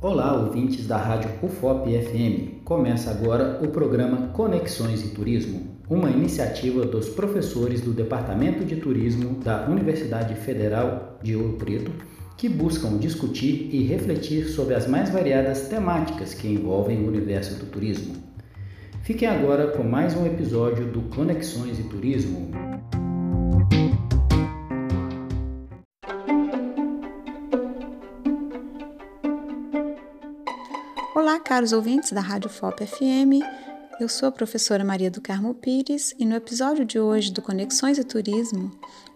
Olá, ouvintes da Rádio UFOP FM. Começa agora o programa Conexões e Turismo, uma iniciativa dos professores do Departamento de Turismo da Universidade Federal de Ouro Preto, que buscam discutir e refletir sobre as mais variadas temáticas que envolvem o universo do turismo. Fiquem agora com mais um episódio do Conexões e Turismo. Olá, caros ouvintes da Rádio FOP FM. Eu sou a professora Maria do Carmo Pires e no episódio de hoje do Conexões e Turismo,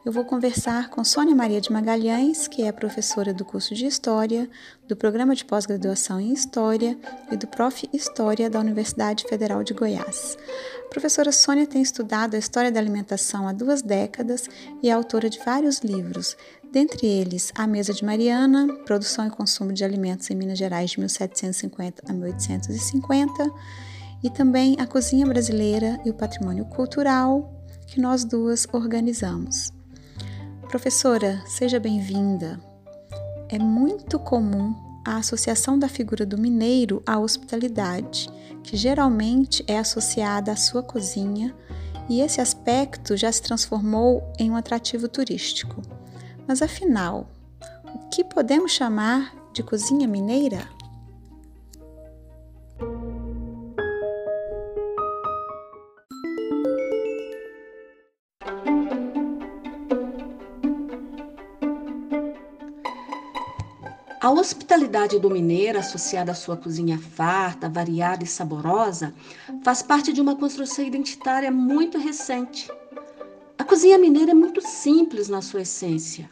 eu vou conversar com Sônia Maria de Magalhães, que é professora do curso de História, do Programa de Pós-Graduação em História e do Prof. História da Universidade Federal de Goiás. A professora Sônia tem estudado a história da alimentação há duas décadas e é autora de vários livros, dentre eles A Mesa de Mariana, Produção e Consumo de Alimentos em Minas Gerais de 1750 a 1850, e também A Cozinha Brasileira e o Patrimônio Cultural, que nós duas organizamos. Professora, seja bem-vinda. É muito comum a associação da figura do mineiro à hospitalidade, que geralmente é associada à sua cozinha, e esse aspecto já se transformou em um atrativo turístico. Mas afinal, o que podemos chamar de cozinha mineira? A hospitalidade do mineiro, associada à sua cozinha farta, variada e saborosa, faz parte de uma construção identitária muito recente. A cozinha mineira é muito simples na sua essência.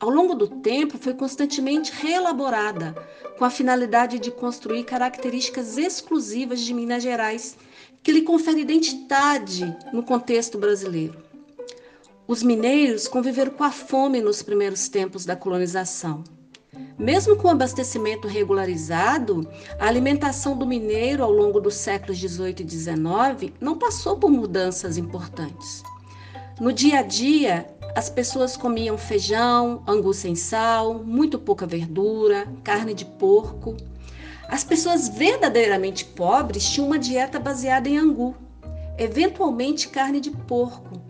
Ao longo do tempo, foi constantemente reelaborada, com a finalidade de construir características exclusivas de Minas Gerais, que lhe confere identidade no contexto brasileiro. Os mineiros conviveram com a fome nos primeiros tempos da colonização. Mesmo com o abastecimento regularizado, a alimentação do mineiro ao longo dos séculos 18 e 19 não passou por mudanças importantes. No dia a dia, as pessoas comiam feijão, angu sem sal, muito pouca verdura, carne de porco. As pessoas verdadeiramente pobres tinham uma dieta baseada em angu, eventualmente carne de porco.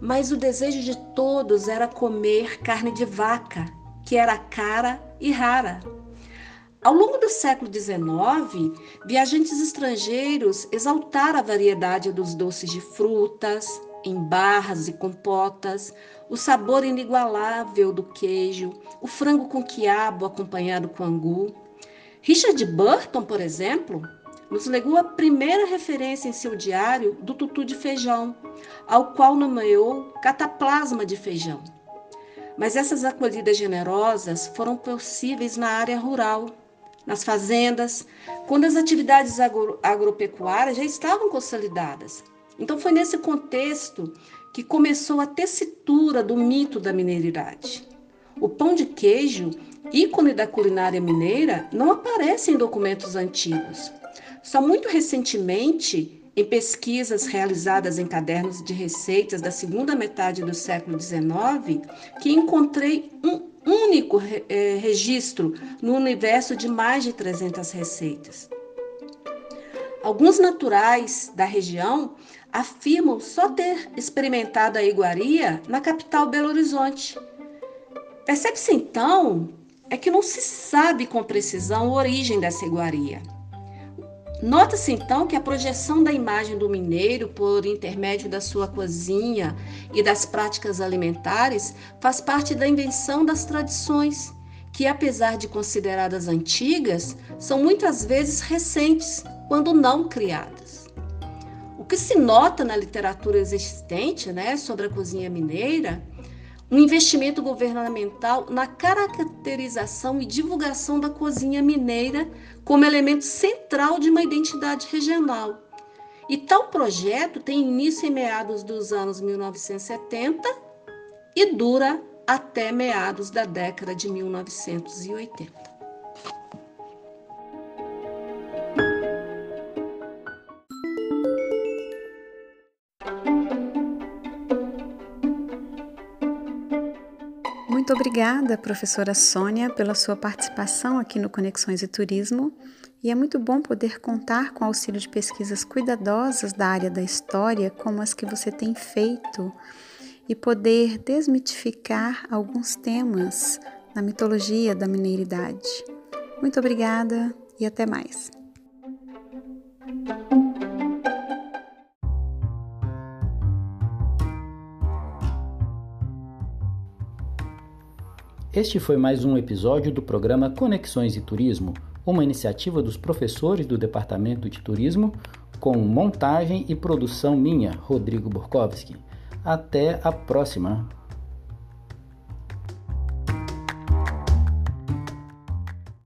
Mas o desejo de todos era comer carne de vaca, que era cara e rara. Ao longo do século XIX, viajantes estrangeiros exaltaram a variedade dos doces de frutas, em barras e compotas, o sabor inigualável do queijo, o frango com quiabo acompanhado com angu. Richard Burton, por exemplo, nos legou a primeira referência em seu diário do tutu de feijão, ao qual nomeou cataplasma de feijão. Mas essas acolhidas generosas foram possíveis na área rural, nas fazendas, quando as atividades agro agropecuárias já estavam consolidadas. Então foi nesse contexto que começou a tessitura do mito da mineiridade. O pão de queijo, ícone da culinária mineira, não aparece em documentos antigos. Só muito recentemente em pesquisas realizadas em cadernos de receitas da segunda metade do século XIX, que encontrei um único é, registro no universo de mais de 300 receitas. Alguns naturais da região afirmam só ter experimentado a iguaria na capital Belo Horizonte. Percebe-se então é que não se sabe com precisão a origem dessa iguaria. Nota-se então que a projeção da imagem do mineiro por intermédio da sua cozinha e das práticas alimentares faz parte da invenção das tradições, que apesar de consideradas antigas, são muitas vezes recentes, quando não criadas. O que se nota na literatura existente né, sobre a cozinha mineira um investimento governamental na caracterização e divulgação da cozinha mineira como elemento central de uma identidade regional. E tal projeto tem início em meados dos anos 1970 e dura até meados da década de 1980. Muito obrigada, professora Sônia, pela sua participação aqui no Conexões e Turismo. E é muito bom poder contar com o auxílio de pesquisas cuidadosas da área da história, como as que você tem feito, e poder desmitificar alguns temas na mitologia da mineiridade. Muito obrigada e até mais. Este foi mais um episódio do programa Conexões e Turismo, uma iniciativa dos professores do Departamento de Turismo, com montagem e produção minha, Rodrigo Borkowski. Até a próxima!